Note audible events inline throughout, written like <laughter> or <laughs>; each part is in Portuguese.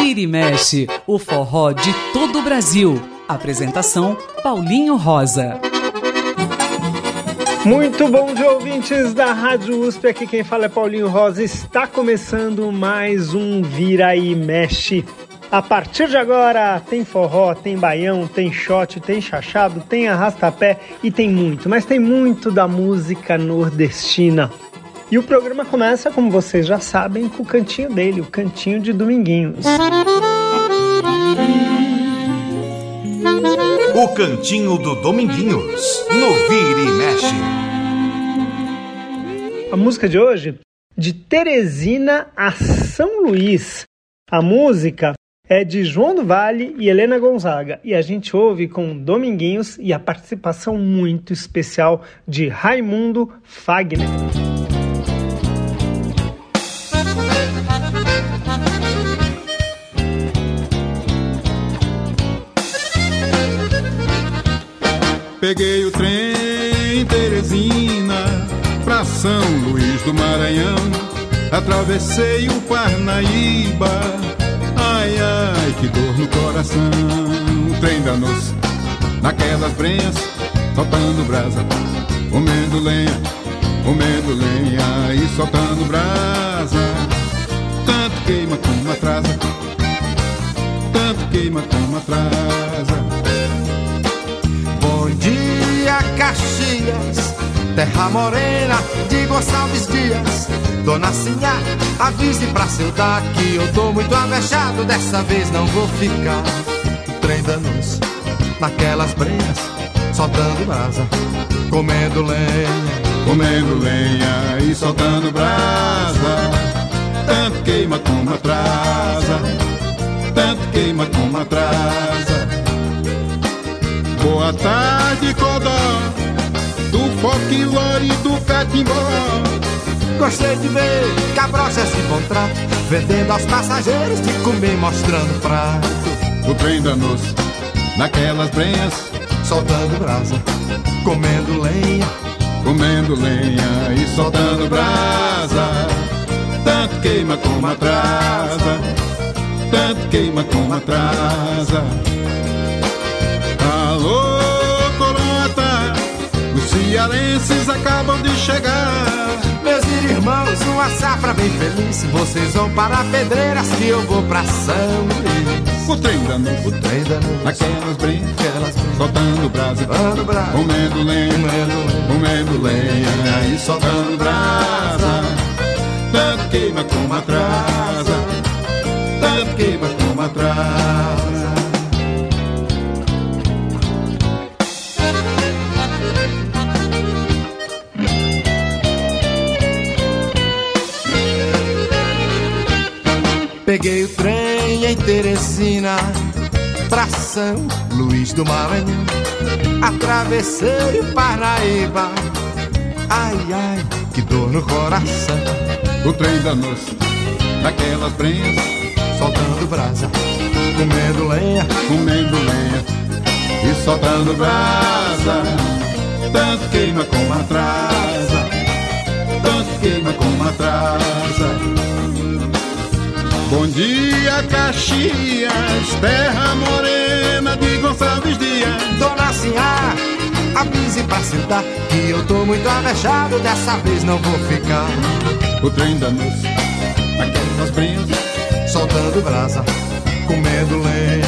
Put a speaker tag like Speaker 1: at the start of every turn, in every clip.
Speaker 1: Vira e mexe, o forró de todo o Brasil. Apresentação Paulinho Rosa.
Speaker 2: Muito bom dia, ouvintes da Rádio USP. Aqui quem fala é Paulinho Rosa. Está começando mais um Vira e Mexe. A partir de agora tem forró, tem baião, tem shot, tem chachado, tem arrastapé e tem muito, mas tem muito da música nordestina. E o programa começa, como vocês já sabem, com o cantinho dele, o cantinho de Dominguinhos.
Speaker 3: O cantinho do Dominguinhos, no Vira e Mexe.
Speaker 2: A música de hoje, de Teresina a São Luís. A música é de João do Vale e Helena Gonzaga e a gente ouve com Dominguinhos e a participação muito especial de Raimundo Fagner.
Speaker 4: Peguei o trem Teresina pra São Luís do Maranhão. Atravessei o Parnaíba. Ai, ai, que dor no coração. O trem danou-se naquelas brenhas, soltando brasa, comendo lenha, comendo lenha e soltando brasa. Tanto queima como atrasa, tanto queima como atrasa.
Speaker 5: Caxias, terra morena de Gonçalves Dias. Dona Sinhá, avise pra sentar que eu tô muito avexado. Dessa vez não vou ficar. O trem danos naquelas brenhas, soltando brasa, comendo lenha.
Speaker 4: comendo lenha e soltando brasa. Tanto queima como atrasa, tanto queima como atrasa. Boa tarde, Codó, do folclore do catimbó.
Speaker 5: Gostei de ver cabrocha se encontrar, vendendo aos passageiros de comer, mostrando prato,
Speaker 4: O trem danos naquelas brenhas,
Speaker 5: soltando brasa, comendo lenha.
Speaker 4: comendo lenha e soltando brasa. Tanto queima como atrasa, tanto queima como atrasa. Alô, Coroata, os cearenses acabam de chegar.
Speaker 5: Meus irmãos, uma safra bem feliz. Vocês vão para Pedreiras que eu vou pra São Luís.
Speaker 4: O trem danos
Speaker 5: O trem da noite, aquelas
Speaker 4: soltando brasa,
Speaker 5: Soltando brasa.
Speaker 4: comendo lenha, comendo lenha e soltando brasa. Tanto queima como atrasa, tanto queima como atrasa.
Speaker 5: Peguei o trem em Teresina pra São Luís do Maranhão. Atravessei o Paraíba. Ai, ai, que dor no coração.
Speaker 4: O trem danos naquelas brenhas,
Speaker 5: Soltando brasa, comendo lenha.
Speaker 4: comendo lenha e soltando brasa. Tanto queima como atrasa, tanto queima como atrasa. Bom dia, Caxias, terra morena de Gonçalves Dias.
Speaker 5: Dona Sinhá, avise pra sentar que eu tô muito avexado. Dessa vez não vou ficar.
Speaker 4: O trem danos naquelas brenhas,
Speaker 5: Soltando brasa, comendo lenha.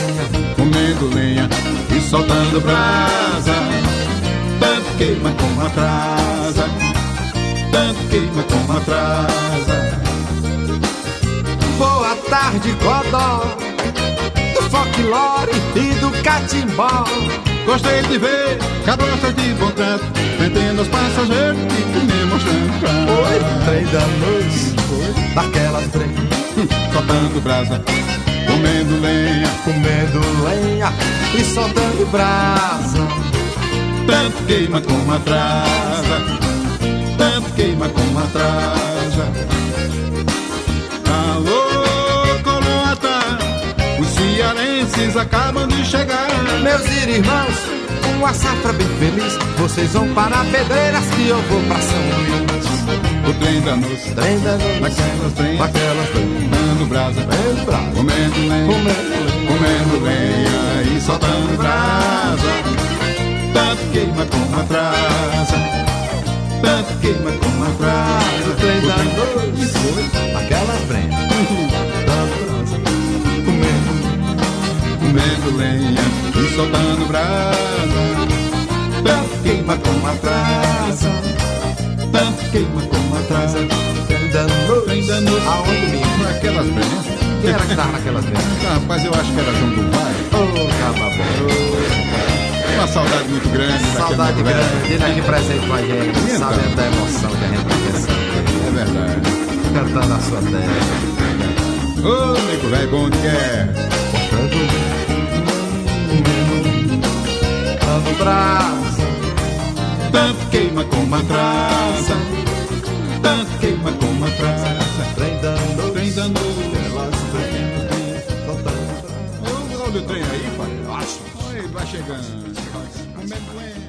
Speaker 4: comendo lenha e soltando brasa. Tanto queima como atrasa, tanto queima como atrasa.
Speaker 5: Boa tarde, Codó. Do folclore e do catimbó.
Speaker 4: Gostei de ver cabrochas de bom trato, vendendo aos passageiros e comer mostrando prato.
Speaker 5: Oi, trem da noite, daquelas trem.
Speaker 4: Soltando brasa, comendo lenha,
Speaker 5: Comendo lenha e soltando brasa.
Speaker 4: tanto queima como atrasa, tanto queima como atrasa. Alô, os cearenses acabam de chegar.
Speaker 5: Meus irmãos, uma safra bem feliz. Vocês vão para Pedreiras que eu vou pra São Luís.
Speaker 4: O trem da noite,
Speaker 5: Trem da noite,
Speaker 4: naquelas trens,
Speaker 5: naquelas trens,
Speaker 4: Comendo brasa,
Speaker 5: comendo brasa,
Speaker 4: comendo lenha,
Speaker 5: comendo
Speaker 4: comendo lenha e soltando brasa. Tanto queima como atrasa, tanto queima como atrasa.
Speaker 5: O trem da noite,
Speaker 4: foi,
Speaker 5: naquelas
Speaker 4: lenha e soltando brasa. Tanto queima como atrasa, tanto queima como atrasa.
Speaker 5: trem da noite.
Speaker 4: Trem da noite.
Speaker 5: Aonde mesmo?
Speaker 4: Naquelas trens.
Speaker 5: Quem era que tava naquelas?
Speaker 4: Ah, rapaz, eu acho que era João do Vai.
Speaker 5: Ô, bom.
Speaker 4: Uma saudade muito grande
Speaker 5: Saudade grande dele aqui presente com a gente, sabendo da emoção que a gente tá pensando,
Speaker 4: É verdade.
Speaker 5: cantando a sua terra.
Speaker 4: Ô, nego velho, bom que é.
Speaker 5: Brasa,
Speaker 4: Tanto queima como atrasa. Tanto queima como atrasa.
Speaker 5: da noite. elas brasa.
Speaker 4: Olha o trem aí, pai. Acho. Ele vai chegando. Amendoim.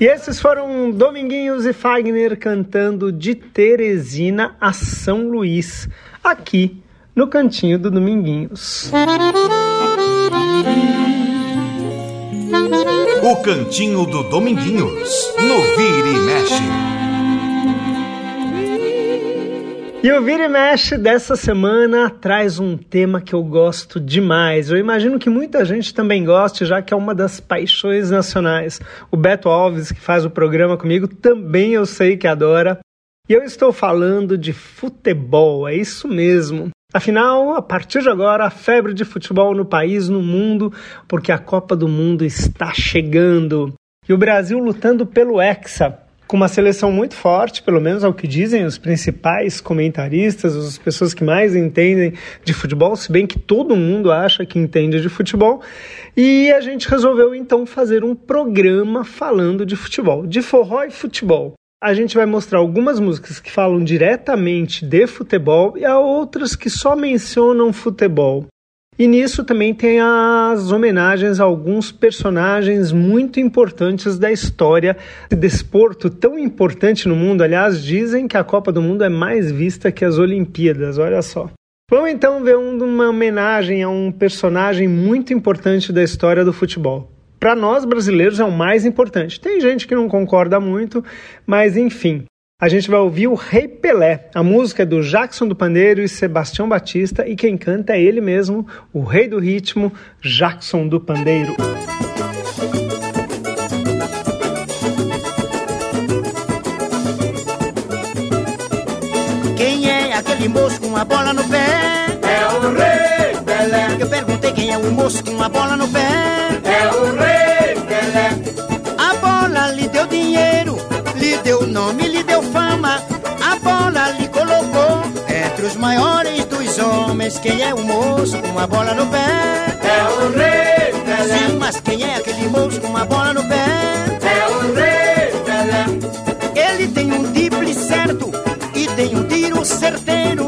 Speaker 2: E esses foram Dominguinhos e Fagner cantando de Teresina a São Luís, aqui no cantinho do Dominguinhos.
Speaker 3: Cantinho do Dominguinhos, no Vira e Mexe.
Speaker 2: E o Vira e Mexe dessa semana traz um tema que eu gosto demais. Eu imagino que muita gente também goste, já que é uma das paixões nacionais. O Beto Alves, que faz o programa comigo, também eu sei que adora. E eu estou falando de futebol, é isso mesmo. Afinal, a partir de agora, a febre de futebol no país, no mundo, porque a Copa do Mundo está chegando. E o Brasil lutando pelo Hexa, com uma seleção muito forte, pelo menos ao que dizem os principais comentaristas, as pessoas que mais entendem de futebol, se bem que todo mundo acha que entende de futebol. E a gente resolveu então fazer um programa falando de futebol, de forró e futebol. A gente vai mostrar algumas músicas que falam diretamente de futebol e há outras que só mencionam futebol. E nisso também tem as homenagens a alguns personagens muito importantes da história de desporto, tão importante no mundo. Aliás, dizem que a Copa do Mundo é mais vista que as Olimpíadas, olha só. Vamos então ver uma homenagem a um personagem muito importante da história do futebol. Para nós brasileiros é o mais importante. Tem gente que não concorda muito, mas enfim. A gente vai ouvir o Rei Pelé. A música é do Jackson do Pandeiro e Sebastião Batista e quem canta é ele mesmo, o rei do ritmo, Jackson do Pandeiro.
Speaker 6: Quem é aquele moço com a bola no pé? O moço com a bola no pé? É o Rei Pelé. A bola lhe deu dinheiro, lhe deu nome, lhe deu fama. A bola lhe colocou entre os maiores dos homens. Quem é o moço com a bola no pé? É o Rei Pelé. Sim, mas quem é aquele moço com a bola no pé? É o Rei Pelé. Ele tem um drible certo e tem um tiro certeiro.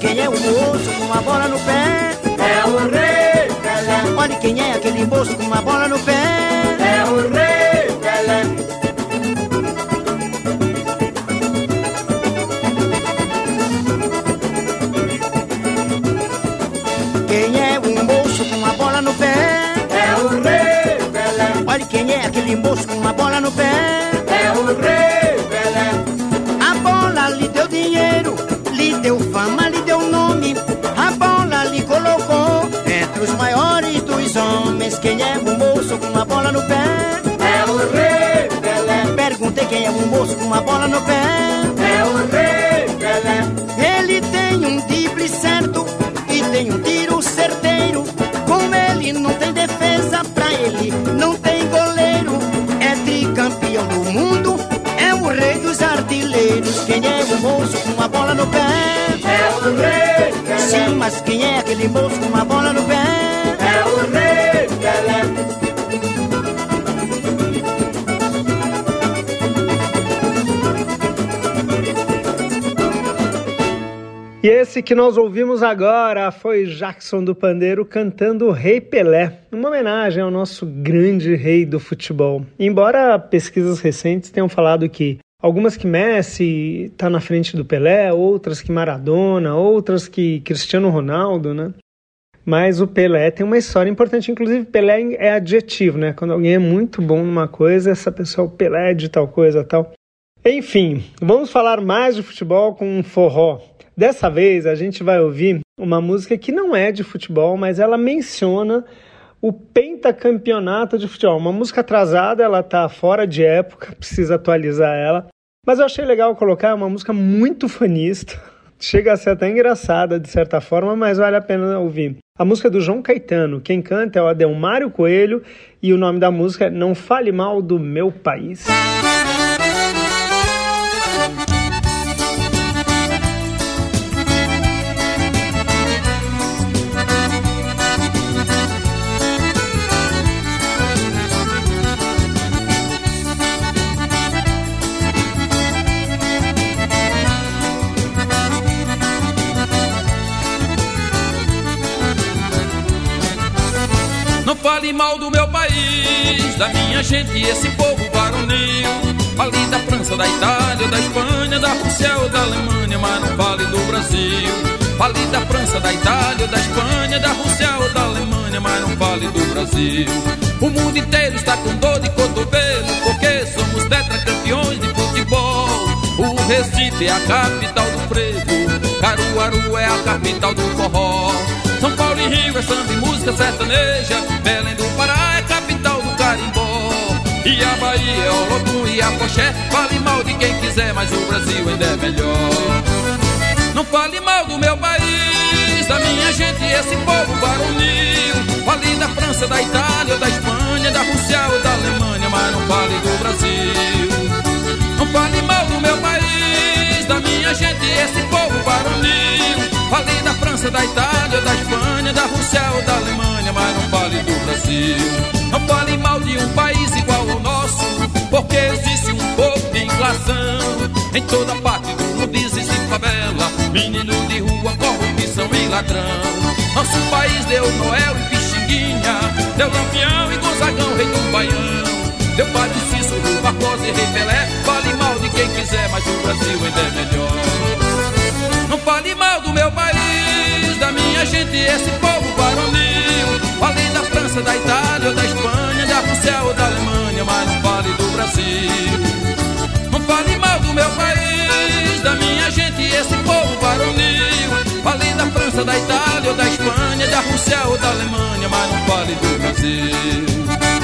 Speaker 6: Quem é o moço com a bola no pé? É o rei Pelé. Olha quem é aquele moço com a bola no pé? É o rei Pelé. Quem é o moço com a bola no pé? É o rei Pelé. Olha quem é aquele moço com a bola no pé? Com a bola no pé? É o rei Pelé. Perguntei quem é o moço com a bola no pé? É o rei Pelé. Ele tem um drible certo e tem um tiro certeiro. Com ele não tem defesa pra ele, não tem goleiro. É tricampeão do mundo, é o rei dos artilheiros. Quem é o moço com a bola no pé? É o rei. Sim, mas quem é aquele moço com a bola no pé?
Speaker 2: Esse que nós ouvimos agora foi Jackson do Pandeiro cantando Rei Pelé, uma homenagem ao nosso grande rei do futebol. embora pesquisas recentes tenham falado que algumas que Messi está na frente do Pelé, outras que Maradona, outras que Cristiano Ronaldo, né? Mas o Pelé tem uma história importante, inclusive Pelé é adjetivo, né? Quando alguém é muito bom numa coisa, essa pessoa é Pelé de tal coisa, tal. Enfim, vamos falar mais de futebol com um forró. Dessa vez a gente vai ouvir uma música que não é de futebol, mas ela menciona o pentacampeonato de futebol. Uma música atrasada, ela tá fora de época, precisa atualizar ela. Mas eu achei legal colocar é uma música muito fanista. <laughs> Chega a ser até engraçada de certa forma, mas vale a pena ouvir. A música é do João Caetano. Quem canta é o Adelmário Coelho e o nome da música é Não Fale Mal do Meu País.
Speaker 7: Fale mal do meu país, da minha gente esse povo varonil. Fale da França, da Itália, da Espanha, da Rússia ou da Alemanha, mas não fale do Brasil. Fale da França, da Itália, da Espanha, da Rússia ou da Alemanha, mas não fale do Brasil. O mundo inteiro está com dor de cotovelo, porque somos tetracampeões de futebol. O Recife é a capital do frevo, Caruaru é a capital do forró. São Paulo e Rio é samba e música sertaneja E a Bahia é Olodum e a Poché Fale mal de quem quiser, mas o Brasil ainda é melhor. Não fale mal do meu país, da minha gente esse povo baronil Fale da França, da Itália, da Espanha, da Rússia ou da Alemanha Mas não fale do Brasil. Não fale mal do meu país, da minha gente esse povo baronil Falei da França, da Itália, da Espanha, da Rússia ou da Alemanha, mas não fale do Brasil. Não fale mal de um país igual ao nosso, porque existe um pouco de inflação. Em toda parte do mundo existe favela, menino de rua, corrupção e ladrão. Nosso país deu Noel e Pixinguinha, deu Lampião e Gonzagão, rei do Baião. Deu Padre Cícero, Barbosa e Rei Pelé, fale mal de quem quiser, mas o Brasil ainda é melhor. Não fale mal do meu país, da minha gente, esse povo da Itália, da Espanha, da Rússia ou da Alemanha, mas não fale do Brasil. Não fale mal do meu país, da minha gente, esse povo varonil. Fale da França, da Itália, da Espanha, da Rússia ou da Alemanha, mas não fale do Brasil.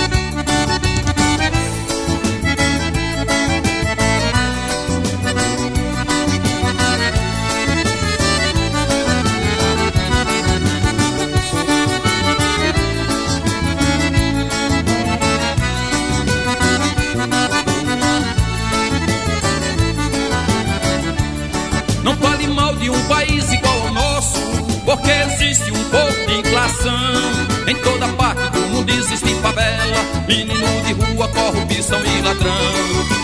Speaker 7: Porque existe um pouco de inflação. Em toda parte do mundo existe favela, menino de rua, corrupção e ladrão.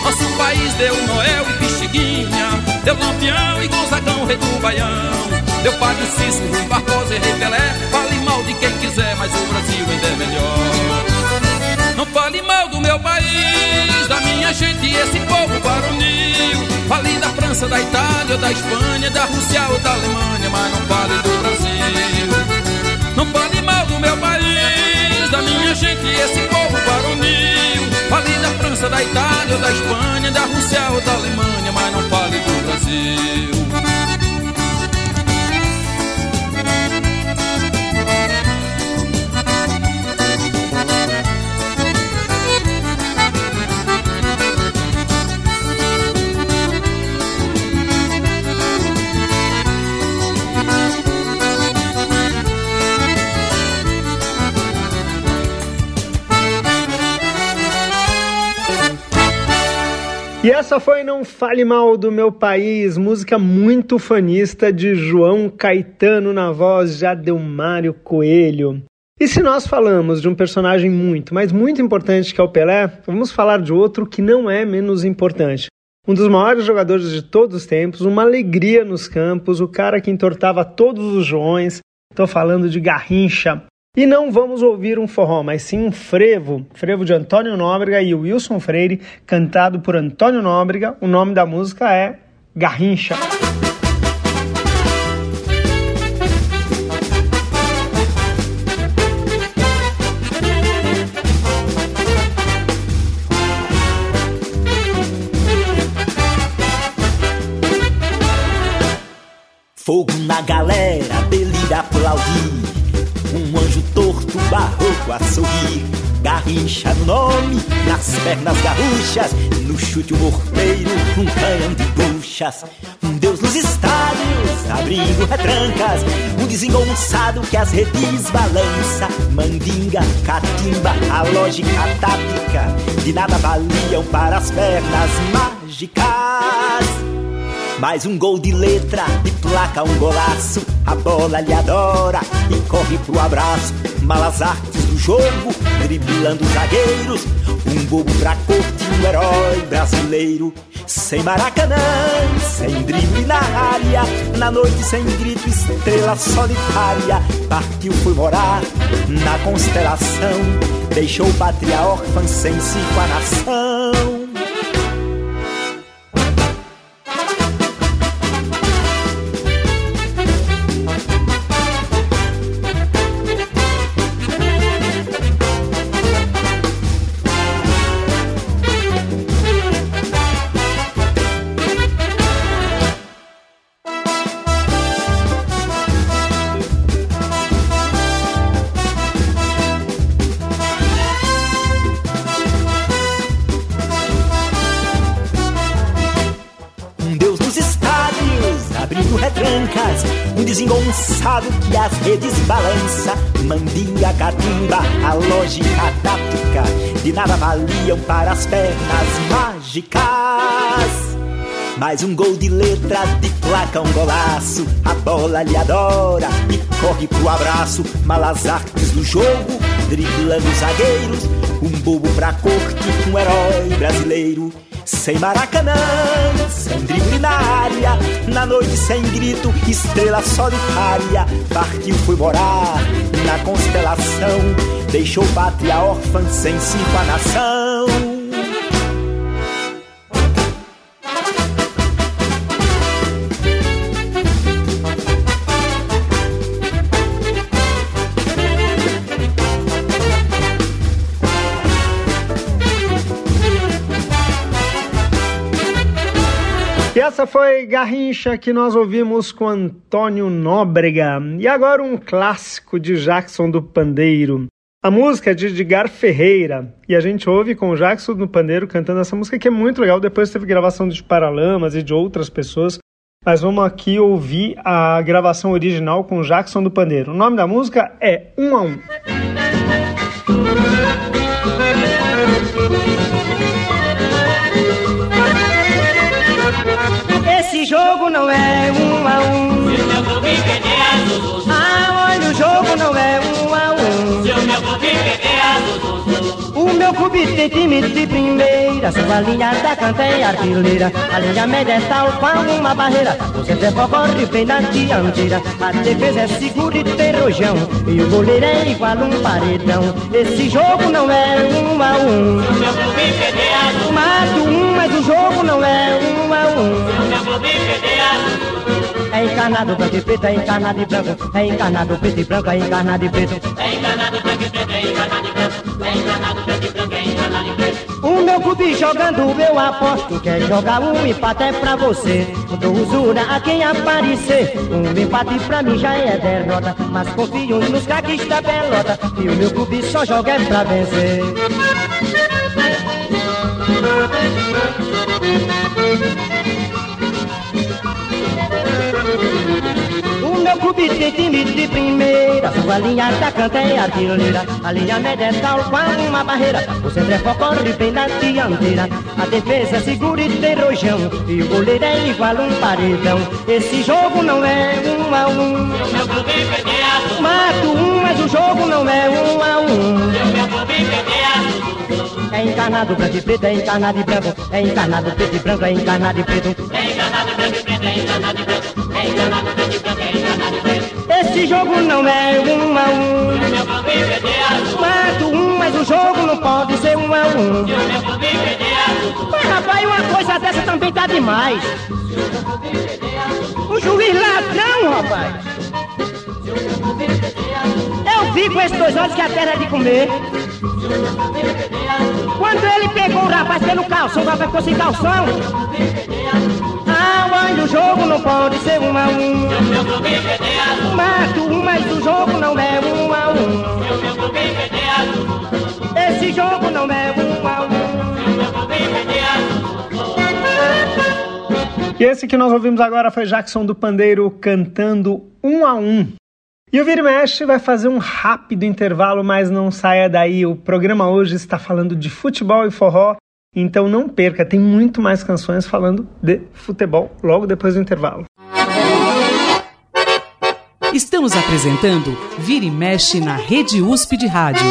Speaker 7: Nosso país deu Noel e Pixiguinha, deu Lampião e Gonzagão, rei do Baião. Deu Padre Cícero, Barbosa e Rei Pelé, fale mal de quem quiser, mas o Brasil ainda é melhor. Não fale mal do meu país, da minha gente e esse povo varonil. Fale da França, da Itália, da Espanha, da Rússia ou da Alemanha, mas não fale do Brasil. Não fale mal do meu país, da minha gente esse povo varonil. Fale da França, da Itália, da Espanha, da Rússia ou da Alemanha, mas não fale do Brasil.
Speaker 2: Essa foi Não Fale Mal do Meu País, música muito fanista de João Caetano na voz já deu Mário Coelho. E se nós falamos de um personagem muito, mas muito importante que é o Pelé, vamos falar de outro que não é menos importante. Um dos maiores jogadores de todos os tempos, uma alegria nos campos, o cara que entortava todos os joões. Estou falando de Garrincha. E não vamos ouvir um forró, mas sim um frevo, frevo de Antônio Nóbrega e Wilson Freire, cantado por Antônio Nóbrega. O nome da música é Garrincha.
Speaker 8: Fogo na galera, delírio aplaudir. Um anjo torto, barroco a sorrir. Garrincha no nome, nas pernas garruchas. No chute o morteiro, um canhão de buchas. Um Deus nos estádios, abrindo retrancas. Um desengonçado que as redes balança. Mandinga, catimba, a lógica tática. De nada valiam para as pernas mágicas. Mais um gol de letra e placa um golaço. A bola lhe adora e corre pro abraço. Malas artes do jogo, driblando os zagueiros. Um bobo pra corte, um herói brasileiro. Sem maracanã, sem drible na área. Na noite sem grito, estrela solitária. Partiu, foi morar na constelação. Deixou pátria órfã sem si com a nação. Catimba, a lógica tática de nada valiam para as pernas mágicas. Mais um gol de letra, de placa, um golaço. A bola lhe adora e corre pro abraço. Malas artes do jogo, driblando os zagueiros. Um bobo pra corte, um herói brasileiro. Sem maracanã, sem drible na área, na noite sem grito, estrela solitária. Partiu, foi morar na constelação, deixou pátria órfã sem cinco a nação.
Speaker 2: essa foi Garrincha que nós ouvimos com Antônio Nóbrega. E agora um clássico de Jackson do Pandeiro. A música é de Edgar Ferreira. E a gente ouve com o Jackson do Pandeiro cantando essa música que é muito legal. Depois teve gravação de Paralamas e de outras pessoas. Mas vamos aqui ouvir a gravação original com o Jackson do Pandeiro. O nome da música é Um a Um.
Speaker 9: jogo não é um a um. Ah, olha, o jogo não é um a um. O meu clube tem time de primeira, sua linha da canta é artilheira. A linha média é tal qual uma barreira. O centro corre bem na dianteira. A defesa é segura e tem rojão. E o goleiro é igual um paredão. Esse jogo não é um a um. Se o meu clube Zuzu. Mato um, mas o jogo não é um a um. O meu clube é encarnado branco e preto, é encarnado e branco, é encarnado preto e branco, é encarnado e preto. É encarnado branco e preto, é encarnado e branco, é encarnado preto clube jogando, eu aposto. Quer jogar um empate é pra você. Dou usura a quem aparecer. Um empate pra mim já é derrota. Mas confio nos caquis da pelota. E o meu clube só joga é pra vencer. Meu clube tem time de primeira. Sua linha atacante é artilheira. A linha média é tal qual uma barreira. O centro é corre bem na dianteira. A defesa é segura e tem rojão. E o goleiro é igual um paredão. Esse jogo não é um a um. meu clube. Mato um, mas o jogo não é um a um. meu clube perdeu. É
Speaker 6: encarnado branco e preto, é encarnado e branco, é encarnado preto e branco, é encarnado e preto. É encarnado branco e preto, é encarnado e branco, Esse jogo não é um a um. Mato um, mas o jogo não pode ser um a um. Mas rapaz, uma coisa dessa também tá demais. O juiz ladrão, rapaz. Eu vi com esses dois olhos que a terra é de comer. Quando ele pegou o rapaz pelo calção, o rapaz ficou sem calção. Mas o jogo não pode ser um a um. Mato um, mas o jogo não é um a um. Esse jogo não é um a um.
Speaker 2: E esse que nós ouvimos agora foi Jackson do Pandeiro cantando um a um. E o Vira e Mexe vai fazer um rápido intervalo, mas não saia daí. O programa hoje está falando de futebol e forró, então não perca, tem muito mais canções falando de futebol logo depois do intervalo.
Speaker 1: Estamos apresentando Vira e Mexe na Rede USP de Rádio.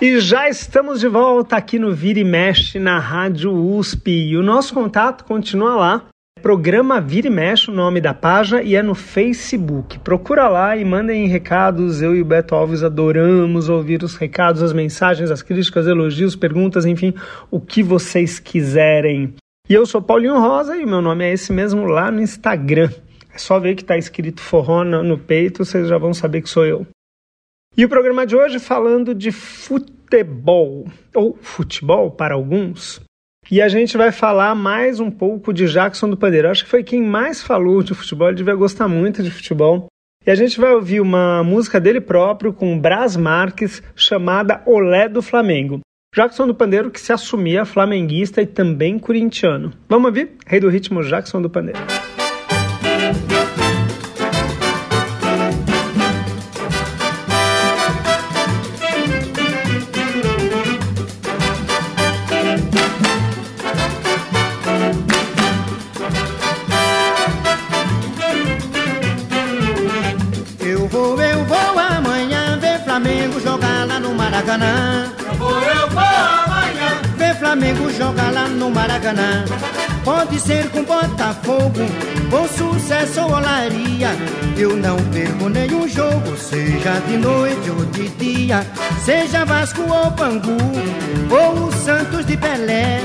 Speaker 2: E já estamos de volta aqui no Vira e Mexe na Rádio USP. E o nosso contato continua lá. Programa Vira e Mexe, o nome da página, e é no Facebook. Procura lá e mandem recados. Eu e o Beto Alves adoramos ouvir os recados, as mensagens, as críticas, elogios, perguntas, enfim, o que vocês quiserem. E eu sou Paulinho Rosa e o meu nome é esse mesmo lá no Instagram. É só ver que está escrito forró no peito, vocês já vão saber que sou eu. E o programa de hoje falando de futebol, ou futebol para alguns. E a gente vai falar mais um pouco de Jackson do Pandeiro. Acho que foi quem mais falou de futebol, ele devia gostar muito de futebol. E a gente vai ouvir uma música dele próprio com Brás Marques chamada Olé do Flamengo. Jackson do Pandeiro que se assumia flamenguista e também corintiano. Vamos ouvir? Rei do ritmo Jackson do Pandeiro.
Speaker 6: Maracanã. Eu vou, eu vou amanhã ver Flamengo jogar lá no Maracanã. Pode ser com Botafogo, com sucesso ou olaria. Eu não perco nenhum jogo, seja de noite ou de dia. Seja Vasco ou Bangu, ou o Santos de Pelé.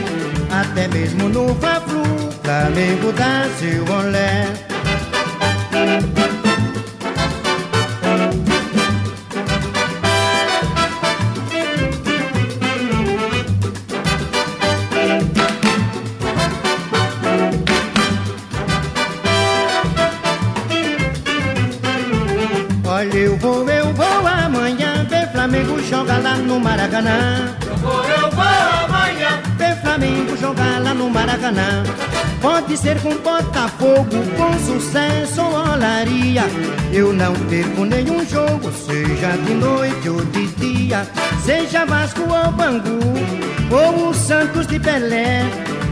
Speaker 6: Até mesmo no Fla-Flu, Flamengo dá seu olé. Jogar lá no Maracanã. Eu vou, eu vou amanhã ver Flamengo jogar lá no Maracanã. Pode ser com Botafogo, com sucesso ou olaria. Eu não perco nenhum jogo, seja de noite ou de dia. Seja Vasco ou Bangu, ou o Santos de Pelé.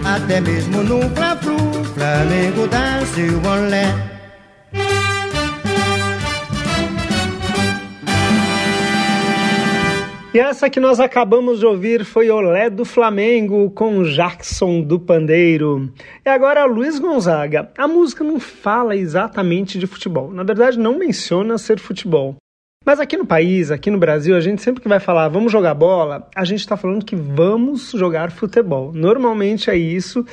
Speaker 6: Até mesmo no Fla-Flu, Flamengo dá seu olé.
Speaker 2: E essa que nós acabamos de ouvir foi Olé do Flamengo com Jackson do Pandeiro. E agora Luiz Gonzaga. A música não fala exatamente de futebol. Na verdade, não menciona ser futebol. Mas aqui no país, aqui no Brasil, a gente sempre que vai falar vamos jogar bola, a gente está falando que vamos jogar futebol. Normalmente é isso.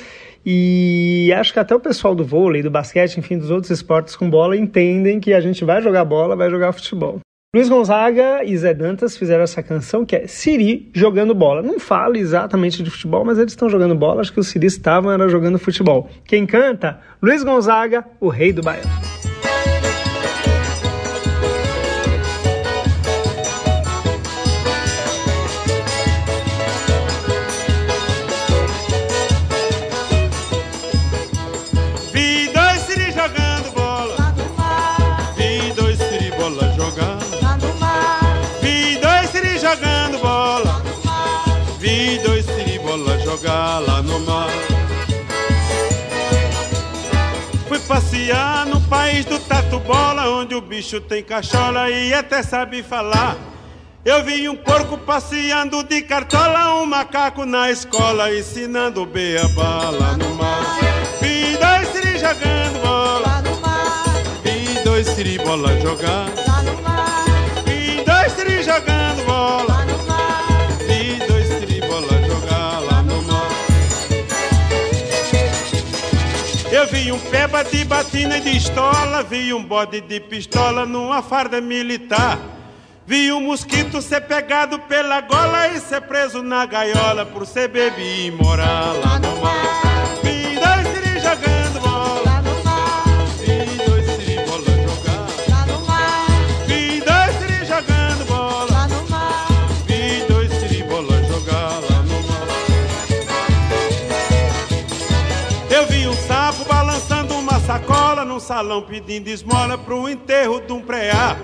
Speaker 2: E acho que até o pessoal do vôlei, do basquete, enfim, dos outros esportes com bola entendem que a gente vai jogar bola, vai jogar futebol. Luiz Gonzaga e Zé Dantas fizeram essa canção que é Siri jogando bola. Não fala exatamente de futebol, mas eles estão jogando bola. Acho que os Siri estavam era jogando futebol. Quem canta? Luiz Gonzaga, o rei do baiano.
Speaker 10: Passear no país do tatu bola, onde o bicho tem cachola e até sabe falar. Eu vi um porco passeando de cartola, um macaco na escola ensinando beabá lá no mar. Vi dois siri jogando bola, lá no mar. Vi dois siri bola jogar, lá no mar. Vi um peba de batina e de estola, vi um bode de pistola numa farda militar. Vi um mosquito ser pegado pela gola e ser preso na gaiola por ser bebê e salão pedindo esmola pro enterro de um preá.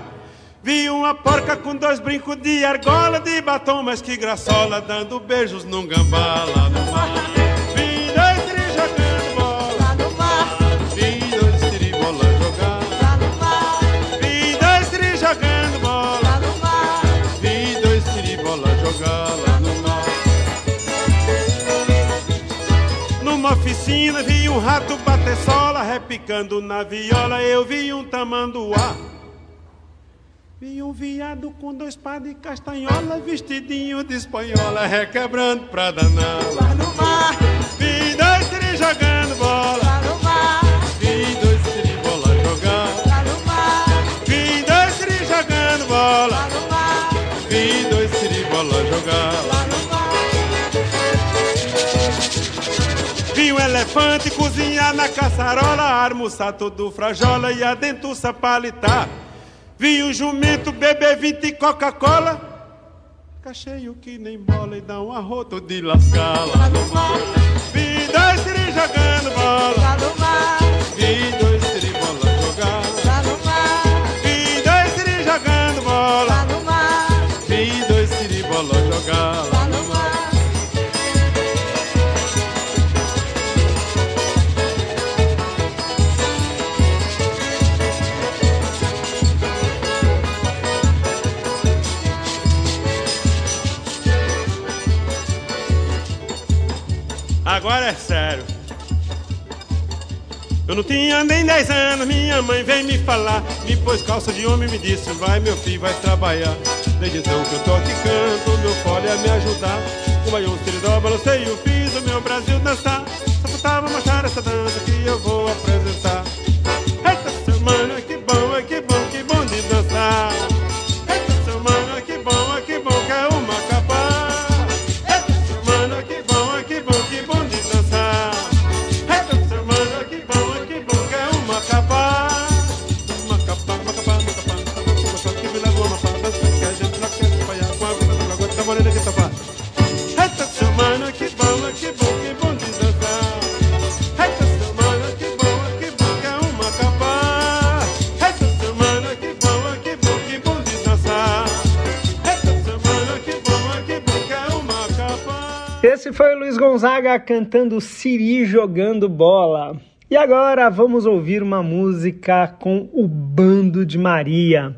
Speaker 10: Vi uma porca com dois brincos de argola de batom, mas que graçola, dando beijos num gambá lá no mar. Oficina vi um rato bater sola, repicando na viola, eu vi um tamanduá. Vi um viado com dois pás de castanhola, vestidinho de espanhola, requebrando pra danar lá no mar. Vi dois siri jogando bola lá no mar. Vi dois siri bola jogar lá no mar. Vi dois siri jogando bola lá no mar. Vi dois siri bola jogar elefante cozinhar na caçarola, almoçar todo frajola e a dentuça palitar. Vi um jumento beber 20 Coca-Cola. Fica cheio que nem bola e dá um arroto de no mar. Vi dois siri jogando bola mar. Vi dois Agora é sério. Eu não tinha nem 10 anos, minha mãe veio me falar. Me pôs calça de homem e me disse: Vai, meu filho, vai trabalhar. Desde então que eu tô aqui canto, meu fole a me ajudar. O maior seridó, balancei o fiz o meu Brasil dançar. Só faltava marchar essa dança que eu vou apresentar.
Speaker 2: Gonzaga cantando Siri jogando bola. E agora vamos ouvir uma música com o Bando de Maria.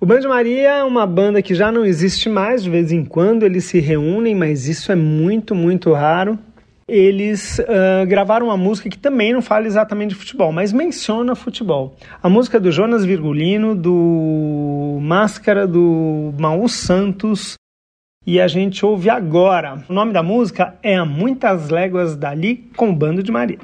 Speaker 2: O Bando de Maria é uma banda que já não existe mais, de vez em quando eles se reúnem, mas isso é muito, muito raro. Eles uh, gravaram uma música que também não fala exatamente de futebol, mas menciona futebol. A música é do Jonas Virgulino, do Máscara, do Maú Santos, e a gente ouve agora. O nome da música é A Muitas Léguas Dali com o Bando de Maria.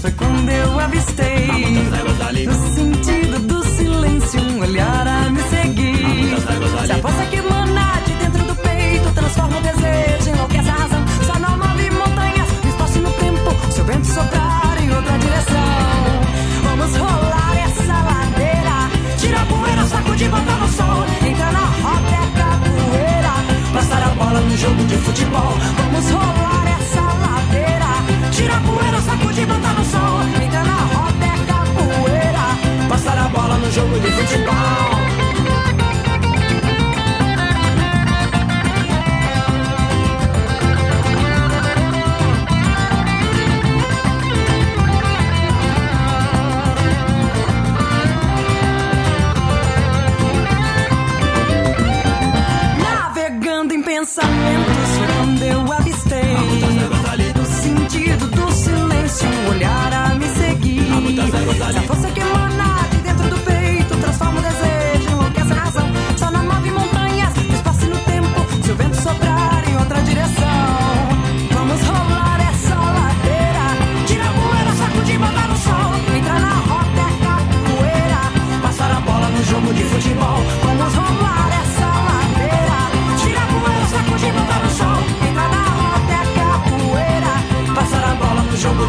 Speaker 11: foi quando eu avistei. No sentido do silêncio, um olhar a me seguir. Se a força que mana de dentro do peito transforma o desejo, em louca essa razão. Só não move montanhas, espaço no tempo. Se o vento soprar em outra direção,
Speaker 12: vamos rolar essa ladeira. Tira a poeira, sacode e bota no sol. Entra na roda, é capoeira. Passar a bola no jogo de futebol.
Speaker 11: Vamos rolar. 成为你的钱包。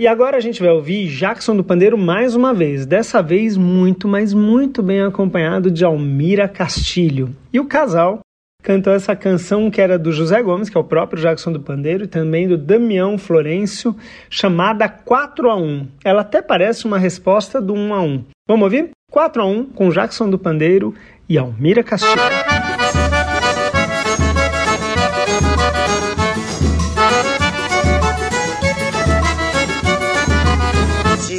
Speaker 11: E agora a gente vai ouvir Jackson do Pandeiro mais uma vez, dessa vez muito, mas muito bem acompanhado de Almira Castilho. E o casal cantou essa canção que era do José Gomes, que é o próprio Jackson do Pandeiro, e também do Damião Florencio, chamada 4 a 1. Ela até parece uma resposta do 1 a 1. Vamos ouvir? 4 a 1 com Jackson do Pandeiro e Almira Castilho.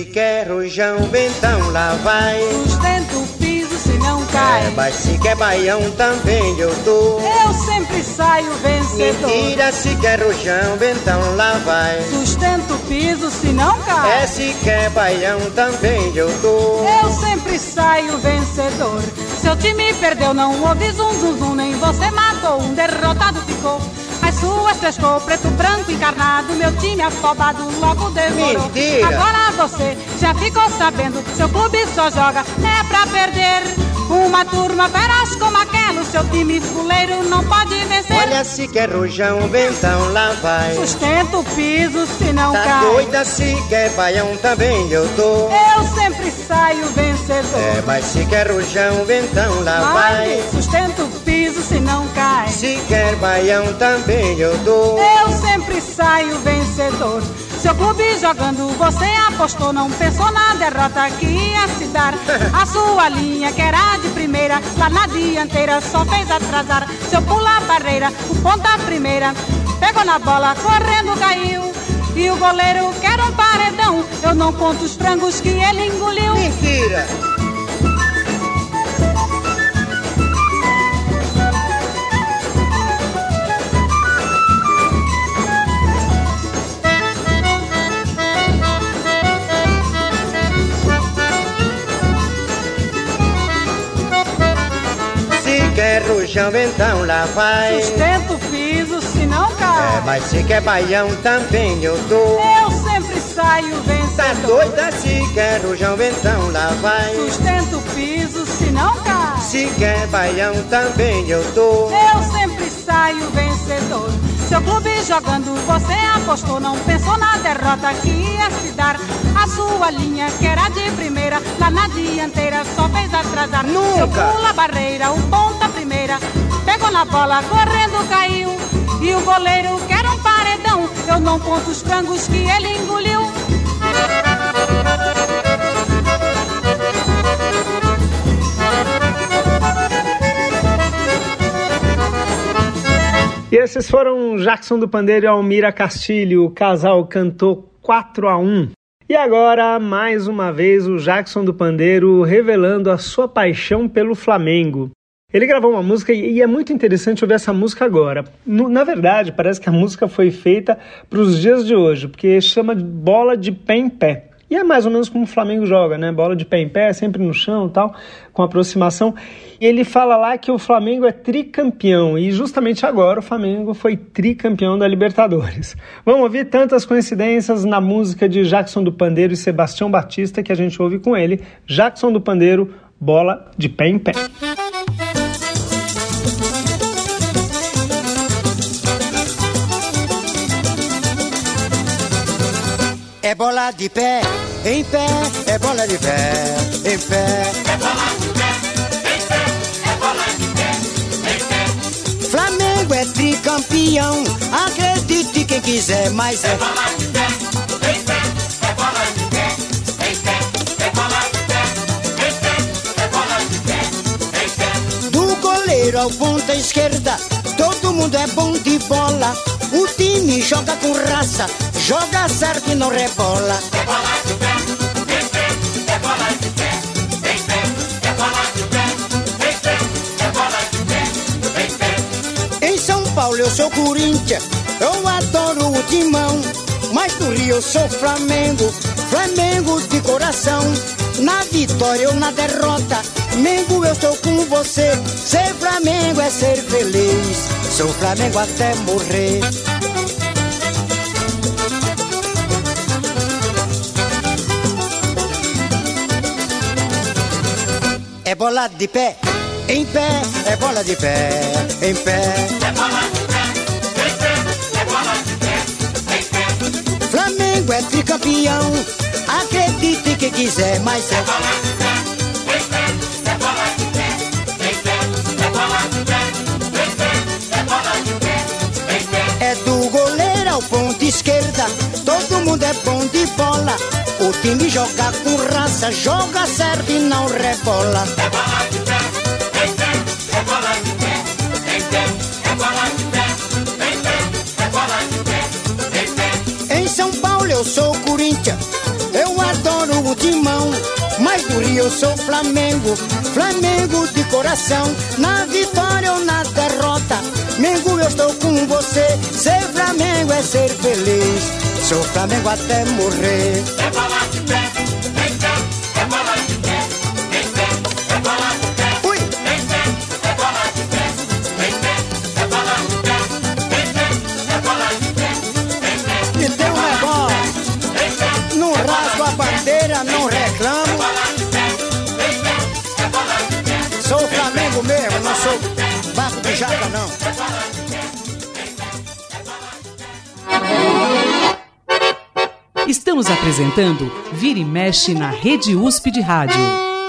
Speaker 6: Se quer rojão, então lá vai.
Speaker 13: Sustenta o piso se não cai.
Speaker 6: É, mas se quer baião também eu dou.
Speaker 13: Eu sempre saio vencedor.
Speaker 6: Mentira, se quer rojão, então lá vai.
Speaker 13: Sustenta o piso se não cai.
Speaker 6: É, se quer baião também eu dou.
Speaker 13: Eu sempre saio vencedor. Seu time perdeu, não houve zum zum zum, nem você matou, um derrotado ficou. As suas frescou, preto, branco, encarnado, meu time afobado logo devorou.
Speaker 6: Mentira.
Speaker 13: Agora você já ficou sabendo, seu clube só joga, é pra perder. Uma turma feroz como aquela, o seu time fuleiro não pode vencer.
Speaker 6: Olha, se quer rojão, então lá vai.
Speaker 13: Sustenta o piso se não
Speaker 6: Tá
Speaker 13: cai.
Speaker 6: doida, se quer baião também eu dou.
Speaker 13: Eu sempre saio vencedor.
Speaker 6: É, mas se quer rojão, então lá vai.
Speaker 13: Vai, sustenta o piso se não cai.
Speaker 6: Se quer baião também eu dou.
Speaker 13: Eu sempre saio vencedor. Seu clube jogando, você apostou, não pensou na derrota que ia se dar. <laughs> A sua linha, que era de primeira, lá na dianteira, só fez atrasar. Seu pula a barreira, o ponta primeira, pegou na bola, correndo caiu. E o goleiro quer um paredão. Eu não conto os frangos que ele engoliu.
Speaker 6: Mentira! Rojão, então lá vai.
Speaker 13: Sustenta o piso se não cai.
Speaker 6: É, mas se quer baião também eu dou.
Speaker 13: Eu sempre saio
Speaker 6: Tá
Speaker 13: vencedor.
Speaker 6: doida, se quer rojão, então lá vai.
Speaker 13: Sustenta o piso se não cai.
Speaker 6: Se quer baião também eu dou.
Speaker 13: Eu sempre saio vencedor. Seu clube jogando, você apostou, não pensou na derrota que ia se dar. A sua linha, que era de primeira, lá na dianteira, só fez atrasar.
Speaker 6: Nunca.
Speaker 13: Seu pula barreira, o ponta primeira, pegou na bola, correndo caiu. E o goleiro, que era um paredão, eu não conto os frangos que ele engoliu.
Speaker 2: E esses foram Jackson do Pandeiro e Almira Castilho. O casal cantou 4 a 1. E agora, mais uma vez, o Jackson do Pandeiro revelando a sua paixão pelo Flamengo. Ele gravou uma música e é muito interessante ouvir essa música agora. No- na verdade, parece que a música foi feita para os dias de hoje, porque chama de bola de pé em pé. E é mais ou menos como o Flamengo joga, né? Bola de pé em pé, sempre no chão tal, com aproximação. E ele fala lá que o Flamengo é tricampeão, e justamente agora o Flamengo foi tricampeão da Libertadores. Vamos ouvir tantas coincidências na música de Jackson do Pandeiro e Sebastião Batista que a gente ouve com ele. Jackson do Pandeiro, bola de pé em pé.
Speaker 6: É bola de pé, em pé, é bola de pé, em pé. É bola de pé, em pé, é bola de pé, em pé. Flamengo é tricampeão, acredite quem quiser, mas é. bola de pé, em pé, é bola de pé, em pé, é bola de pé, em pé, é bola de pé, em pé. Do goleiro ao ponta esquerda, todo mundo é bom de bola. O time joga com raça, joga certo e não rebola. É bola de pé, em pé, é bola de pé, em pé, é bola de pé, em pé, é bola de pé, em pé. Em São Paulo eu sou Corinthians, eu adoro o timão. Mas no Rio eu sou Flamengo, Flamengo de coração. Na vitória ou na derrota, Mengo eu estou com você. Ser Flamengo é ser feliz, sou Flamengo até morrer. Bola de pé, em pé, é bola de pé, em pé. É bola de pé, em pé, é bola de pé, em pé. Flamengo é tricampeão, acredite quem quiser, mas é. bola de pé. É do goleiro ao ponto esquerda, todo mundo é bom de bola. Time joga com raça, joga certo e não rebola. É bola de pé, em pé, é bola de pé, pé, é bola de pé, pé, é bola de pé, pé. Em São Paulo eu sou Corinthians, eu adoro o timão. Mas do Rio eu sou Flamengo, Flamengo de coração. Na vitória ou na derrota, Mengo eu estou com você. Ser Flamengo é ser feliz, sou Flamengo até morrer. É
Speaker 1: apresentando Vira e Mexe na Rede USP de Rádio.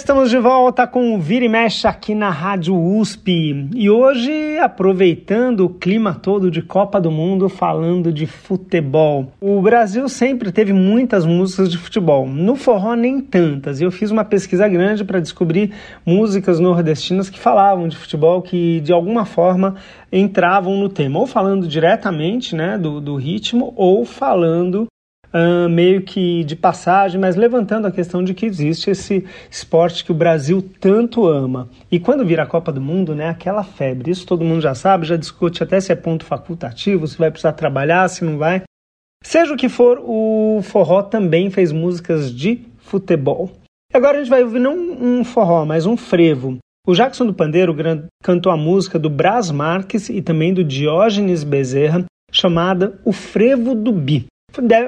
Speaker 2: Estamos de volta com o Vira e Mexe aqui na Rádio USP. E hoje, aproveitando o clima todo de Copa do Mundo, falando de futebol. O Brasil sempre teve muitas músicas de futebol. No forró, nem tantas. E eu fiz uma pesquisa grande para descobrir músicas nordestinas que falavam de futebol, que de alguma forma entravam no tema. Ou falando diretamente né, do, do ritmo, ou falando Uh, meio que de passagem, mas levantando a questão de que existe esse esporte que o Brasil tanto ama. E quando vira a Copa do Mundo, né, aquela febre, isso todo mundo já sabe, já discute até se é ponto facultativo, se vai precisar trabalhar, se não vai. Seja o que for, o forró também fez músicas de futebol. Agora a gente vai ouvir não um forró, mas um frevo. O Jackson do Pandeiro cantou a música do Brás Marques e também do Diógenes Bezerra, chamada O Frevo do Bi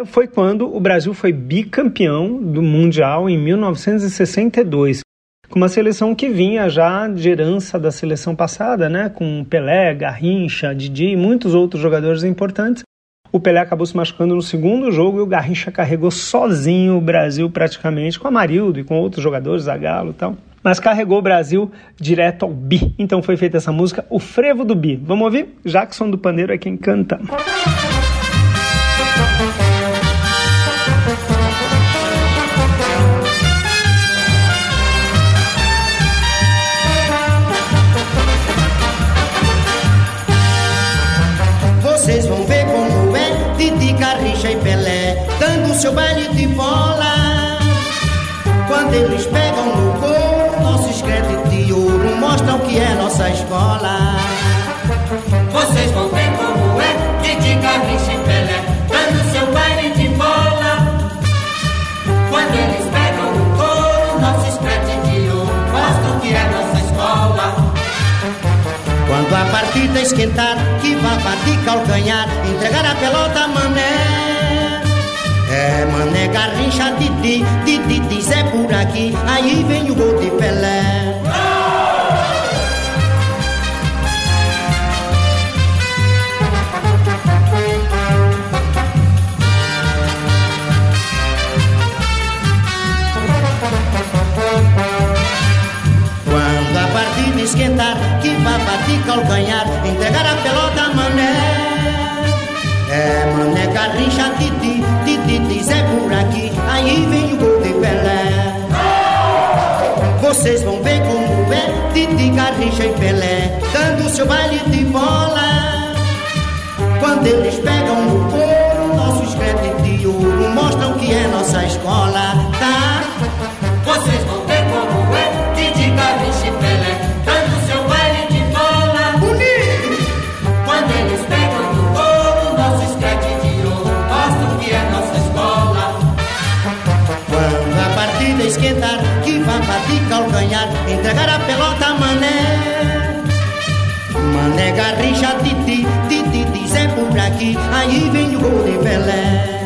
Speaker 2: foi quando o Brasil foi bicampeão do Mundial em 1962. com uma seleção que vinha já de herança da seleção passada, né? Com Pelé, Garrincha, Didi e muitos outros jogadores importantes. O Pelé acabou se machucando no segundo jogo e o Garrincha carregou sozinho o Brasil praticamente, com Amarildo e com outros jogadores, Zagallo e tal. Mas carregou o Brasil direto ao bi. Então foi feita essa música, O Frevo do Bi. Vamos ouvir? Jackson do Pandeiro é quem canta.
Speaker 6: Vocês vão ver como é Didi, Garrincha e Pelé Dando seu baile de bola. Quando eles pegam no couro Nossos créditos de ouro Mostram que é nossa escola.
Speaker 14: Vocês vão ver como é Didi, Garrincha
Speaker 6: A partida esquentar, que vá bater calcanhar, entregar a pelota mané. É mané garrincha, Didi, Didi, diz é por aqui, aí vem o gol de Pelé. Baile de bola. Quando eles pegam no
Speaker 14: garrincha,
Speaker 6: titi, titi, diz é por aqui, aí vem o gol de Pelé.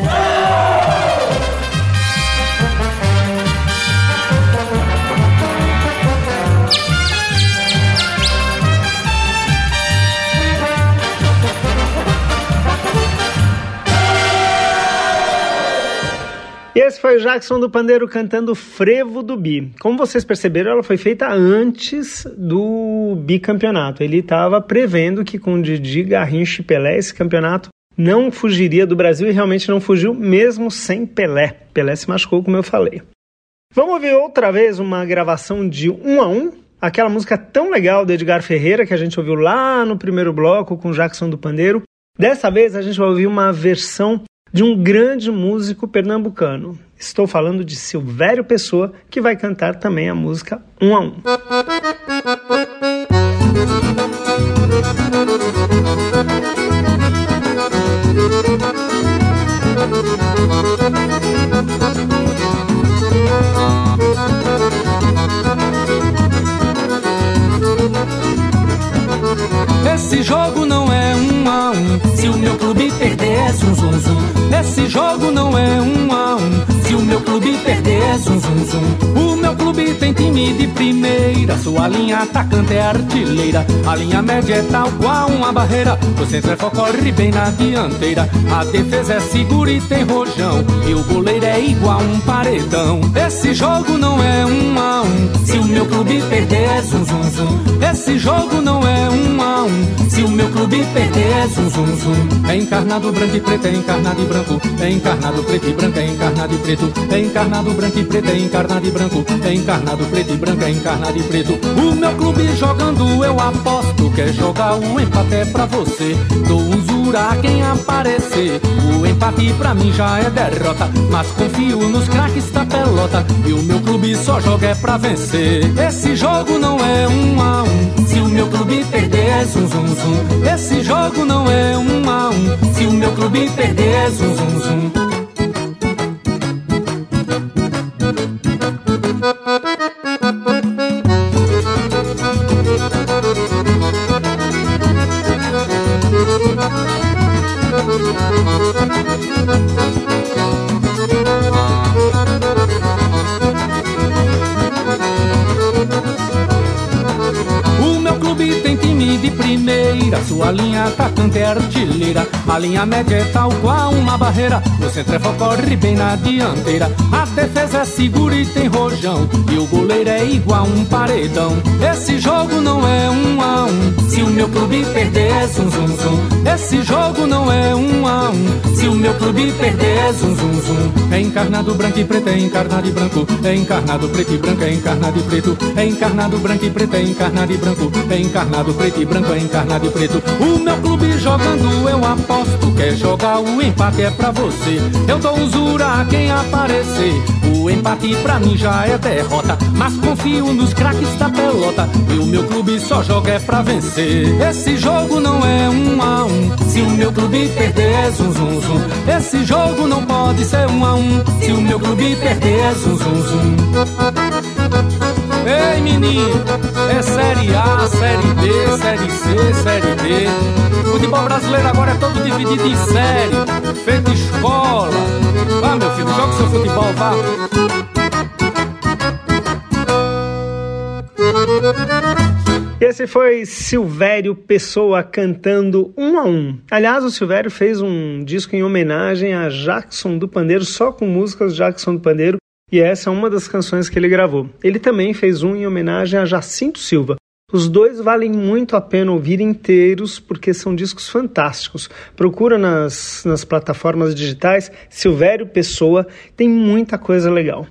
Speaker 2: Foi Jackson do Pandeiro cantando Frevo do Bi. Como vocês perceberam, ela foi feita antes do bicampeonato. Ele estava prevendo que com Didi, Garrincha e Pelé esse campeonato não fugiria do Brasil e realmente não fugiu, mesmo sem Pelé. Pelé se machucou, como eu falei. Vamos ouvir outra vez uma gravação de um a um, aquela música tão legal de Edgar Ferreira que a gente ouviu lá no primeiro bloco com Jackson do Pandeiro. Dessa vez a gente vai ouvir uma versão de um grande músico pernambucano. Estou falando de Silvério Pessoa, que vai cantar também a música Um a Um.
Speaker 15: Perder, é zum zum zum. Esse jogo não é um a um. Se o meu clube perder, é zum zum zum. O meu clube tem time de primeira. Sua linha atacante é artilheira. A linha média é tal qual uma barreira. O centro corre bem na dianteira. A defesa é segura e tem rojão. E o goleiro é igual um paredão. Esse jogo não é um a um. Se o meu clube perder, é zum zum zum. Esse jogo não é um um. Se o meu clube perder, é zum zum zum. É encarnado branco e preto, é encarnado e branco. É encarnado preto e branco, é encarnado e preto. É encarnado branco e preto, é encarnado e branco. É encarnado preto e branco, é encarnado e preto. O meu clube jogando, eu aposto. Quer jogar o empate é pra você. Dou um zura a quem aparecer. O empate pra mim já é derrota. Mas confio nos craques da pelota. E o meu clube só joga é pra vencer. Esse jogo não é um a um. Se o meu clube perder, é zum zum zum. Esse jogo não é um a um. Se o meu clube perder, é zum zum zum. Tira, sua linha atacante é artilheira. A linha média é tal qual uma barreira. O centro corre bem na dianteira. A defesa é segura e tem rojão. E o goleiro é igual um paredão. Esse jogo não é um a um. Se o meu clube perder é zum zum zum. Esse jogo não é um a um. Se o meu clube perder é zum zum zum. É encarnado branco e preto, é encarnado e branco. É encarnado preto e branco, é encarnado e preto. É encarnado branco e preto, é encarnado e branco. É encarnado preto e branco, é encarnado e preto. O meu clube jogando, eu aposto. Quer jogar o empate é pra você. Eu dou usura a quem aparecer. O empate pra mim já é derrota. Mas confio nos craques da pelota. E o meu clube só joga é pra vencer. Esse jogo não é um a um. Se o meu clube perder é zum zum zum. Esse jogo não pode ser um a um. Se o meu clube perder é zum zum zum. Ei menino, é Série A, Série B, Série C, Série D. Futebol brasileiro agora é todo dividido em série, feito escola. Vá meu filho, joga seu futebol, vá.
Speaker 2: Esse foi Silvério Pessoa cantando um a um. Aliás, o Silvério fez um disco em homenagem a Jackson do Pandeiro, só com músicas Jackson do Pandeiro, e essa é uma das canções que ele gravou. Ele também fez um em homenagem a Jacinto Silva. Os dois valem muito a pena ouvir inteiros porque são discos fantásticos. Procura nas, nas plataformas digitais Silvério Pessoa, tem muita coisa legal.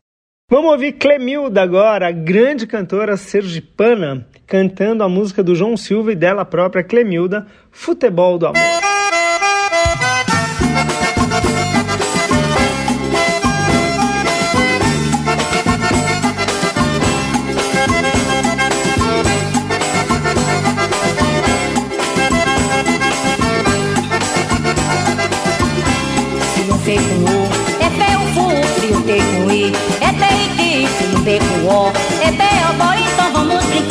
Speaker 2: Vamos ouvir Clemilda agora, a grande cantora sergipana, cantando a música do João Silva e dela própria Clemilda, Futebol do Amor.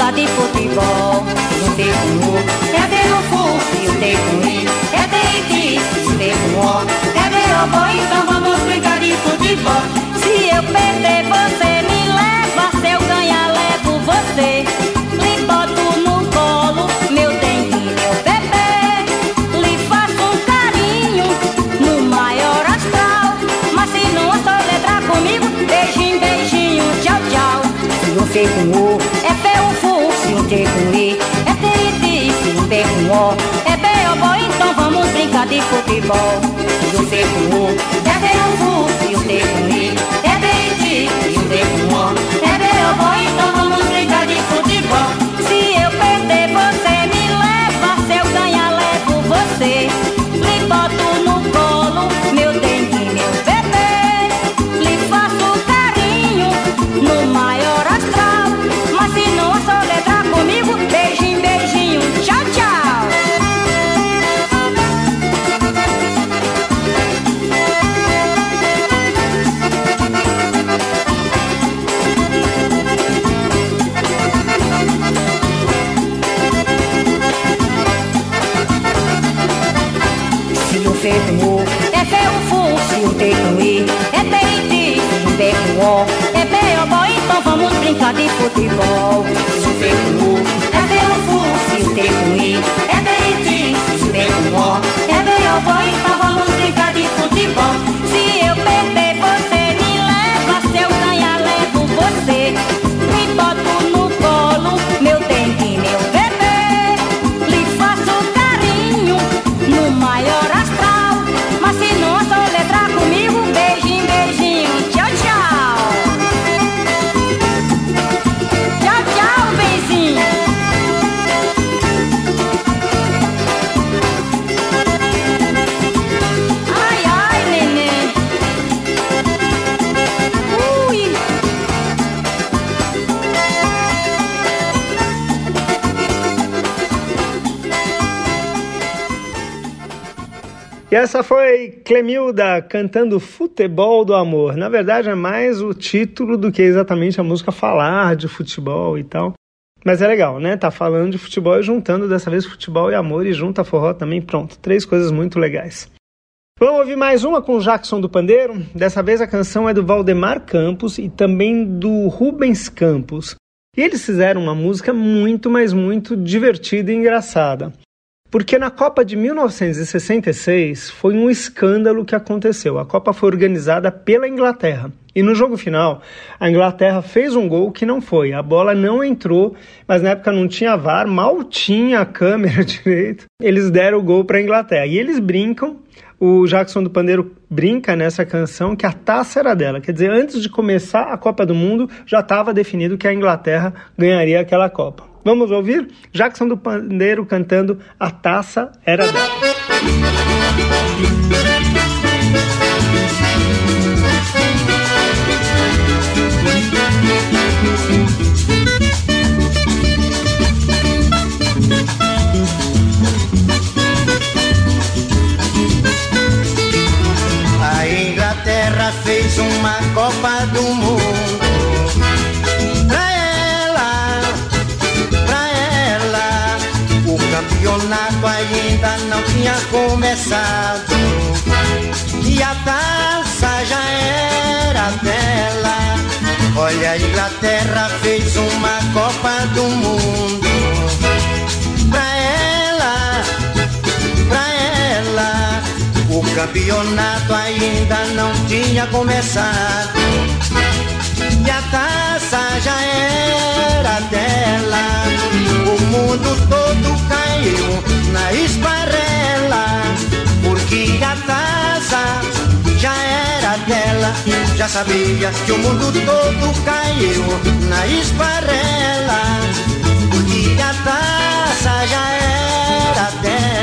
Speaker 16: Brincar de futebol. Não tem com o, é pé o fu, se não tem com i, é pé e ti, com o, é pé o bó, então vamos brincar de futebol. Se eu perder, você me leva, se eu ganhar, levo você. Lhe boto no colo, meu dengue, meu bebê. Lhe faço um carinho no maior astral. Mas se não soletrar comigo, beijinho, beijinho, tchau, tchau. Se tem com tem com o, é pé o bó. Então vamos brincar de futebol. Se não tem o, é pé o fu. Se não tem com i, é teriti. Se não tem com o, é pé o bó. Então vamos brincar de futebol. Se eu perder, você me leva. Se eu ganhar, levo você. Futebol. Com o, é o fu. Se não tem com i, é. Se não tem com o, é o bó. Então vamos brincar de futebol.
Speaker 2: E essa foi Clemilda cantando Futebol do Amor. Na verdade, é mais o título do que exatamente a música falar de futebol e tal. Mas é legal, né? Tá falando de futebol e juntando dessa vez futebol e amor e junta forró também. Pronto, três coisas muito legais. Vamos ouvir mais uma com Jackson do Pandeiro. Dessa vez a canção é do Valdemar Campos e também do Rubens Campos. E eles fizeram uma música muito, mas muito divertida e engraçada. Porque na Copa de 1966 foi um escândalo que aconteceu. A Copa foi organizada pela Inglaterra. E no jogo final, a Inglaterra fez um gol que não foi. A bola não entrou, mas na época não tinha VAR, mal tinha a câmera <laughs> direito. Eles deram o gol para a Inglaterra. E eles brincam o Jackson do Pandeiro brinca nessa canção que a taça era dela. Quer dizer, antes de começar a Copa do Mundo, já estava definido que a Inglaterra ganharia aquela Copa. Vamos ouvir? Jackson do Pandeiro cantando A Taça Era Dela.
Speaker 6: Campeonato ainda não tinha começado e a taça já era dela. Olha, a Inglaterra fez uma Copa do Mundo pra ela, pra ela. O campeonato ainda não tinha começado e a taça já era dela. O mundo todo caiu esparrela, porque a taça já era dela. Já sabia que o mundo todo caiu na esparrela, porque a taça já era dela.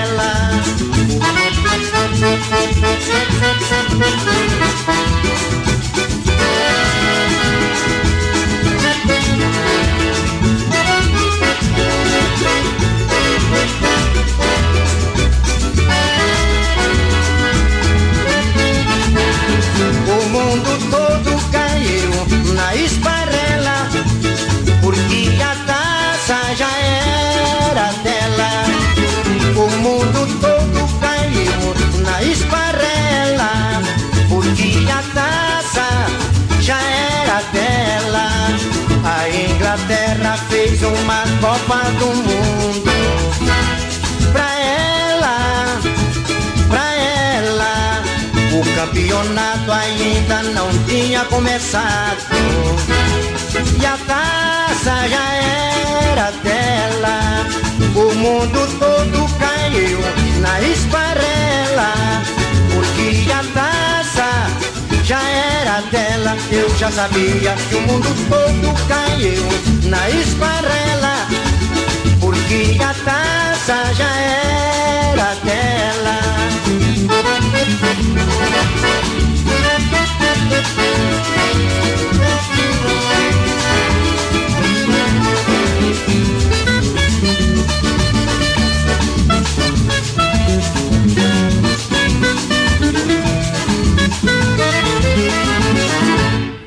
Speaker 6: Copa do Mundo pra ela, pra ela. O campeonato ainda não tinha começado e a taça já era dela. O mundo todo caiu na esparrela, porque a taça já era dela. Eu já sabia que o mundo todo caiu na esparrela, porque a taça já era dela.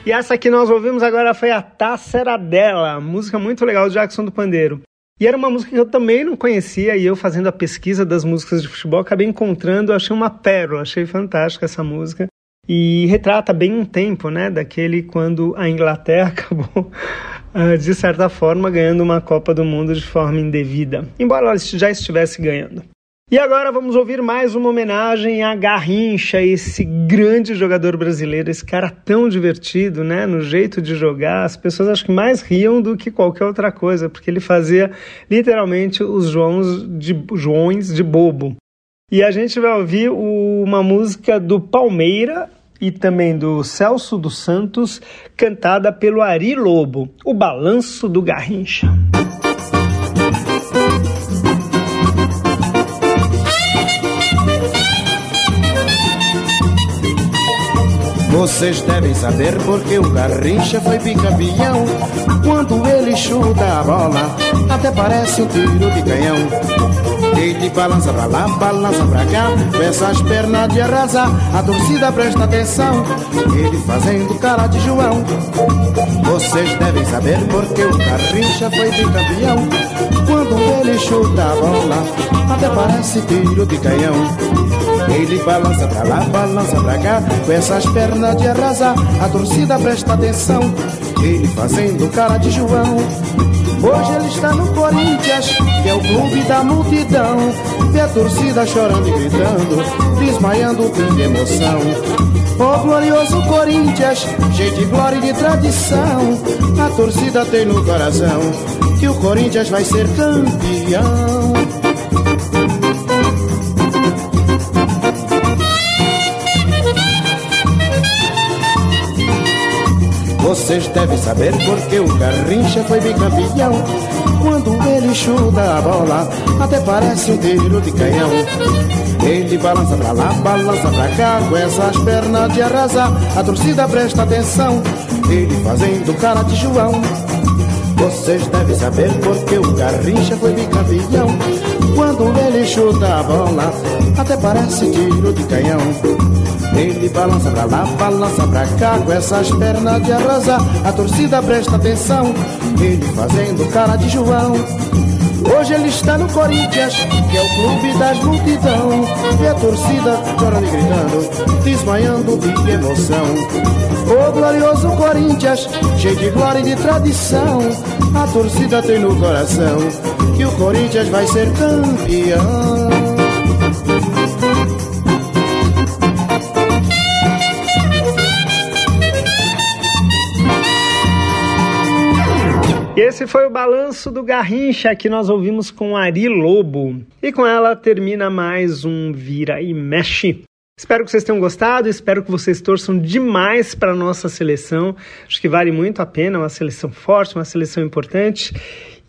Speaker 2: E essa que nós ouvimos agora foi a Taça Era Dela, música muito legal do Jackson do Pandeiro. E era uma música que eu também não conhecia, e eu fazendo a pesquisa das músicas de futebol, acabei encontrando, achei uma pérola, achei fantástica essa música. E retrata bem um tempo, né, daquele quando a Inglaterra <laughs> acabou, ah, de certa forma, ganhando uma Copa do Mundo de forma indevida, embora ela já estivesse ganhando. E agora vamos ouvir mais uma homenagem a Garrincha, esse grande jogador brasileiro, esse cara tão divertido, né, no jeito de jogar. As pessoas acho que mais riam do que qualquer outra coisa, porque ele fazia literalmente os Joões de, Joões de bobo. E a gente vai ouvir uma música do Palmeira e também do Celso dos Santos, cantada pelo Ari Lobo, O Balanço do Garrincha.
Speaker 17: Vocês devem saber porque o Garrincha foi bicampeão. Quando ele chuta a bola, até parece um tiro de canhão. Ele balança pra lá, balança pra cá, com essas pernas de arrasar. A torcida presta atenção, ele fazendo cara de João. Vocês devem saber porque o Garrincha foi bicampeão. Quando ele chuta a bola, até parece tiro de canhão. Ele balança pra lá, balança pra cá, com essas pernas de arrasar. A torcida presta atenção, ele fazendo cara de João. Hoje ele está no Corinthians, que é o clube da multidão. Vê a torcida chorando e gritando, desmaiando de emoção. Ó oh, glorioso Corinthians, cheio de glória e de tradição. A torcida tem no coração que o Corinthians vai ser campeão. Vocês devem saber porque o Garrincha foi bicampeão. Quando ele chuta a bola, até parece um tiro de canhão. Ele balança pra lá, balança pra cá, com essas pernas de arrasar. A torcida presta atenção, ele fazendo cara de João. Vocês devem saber porque o Garrincha foi bicampeão. Quando ele chuta a bola, até parece tiro de canhão. Ele balança pra lá, balança pra cá, com essas pernas de arrasar. A torcida presta atenção, ele fazendo cara de João. Hoje ele está no Corinthians, que é o clube das multidão. E a torcida chorando e gritando, desmaiando de emoção. O glorioso Corinthians, cheio de glória e de tradição. A torcida tem no coração que o Corinthians vai ser campeão.
Speaker 2: Esse foi o balanço do Garrincha que nós ouvimos com Ari Lobo. E com ela termina mais um Vira e Mexe. Espero que vocês tenham gostado, espero que vocês torçam demais para a nossa seleção. Acho que vale muito a pena, uma seleção forte, uma seleção importante.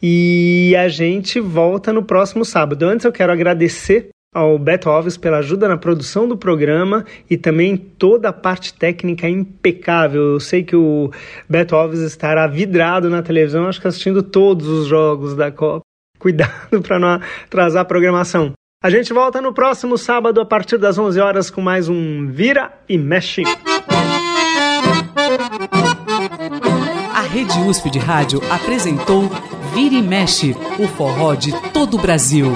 Speaker 2: E a gente volta no próximo sábado. Antes eu quero agradecer ao Beto Alves pela ajuda na produção do programa e também toda a parte técnica impecável. Eu sei que o Beto Alves estará vidrado na televisão, acho que assistindo todos os jogos da Copa. <laughs> Cuidado para não atrasar a programação. A gente volta no próximo sábado a partir das 11 horas com mais um Vira e Mexe.
Speaker 1: A Rede USP de Rádio apresentou Vira e Mexe, o forró de todo o Brasil.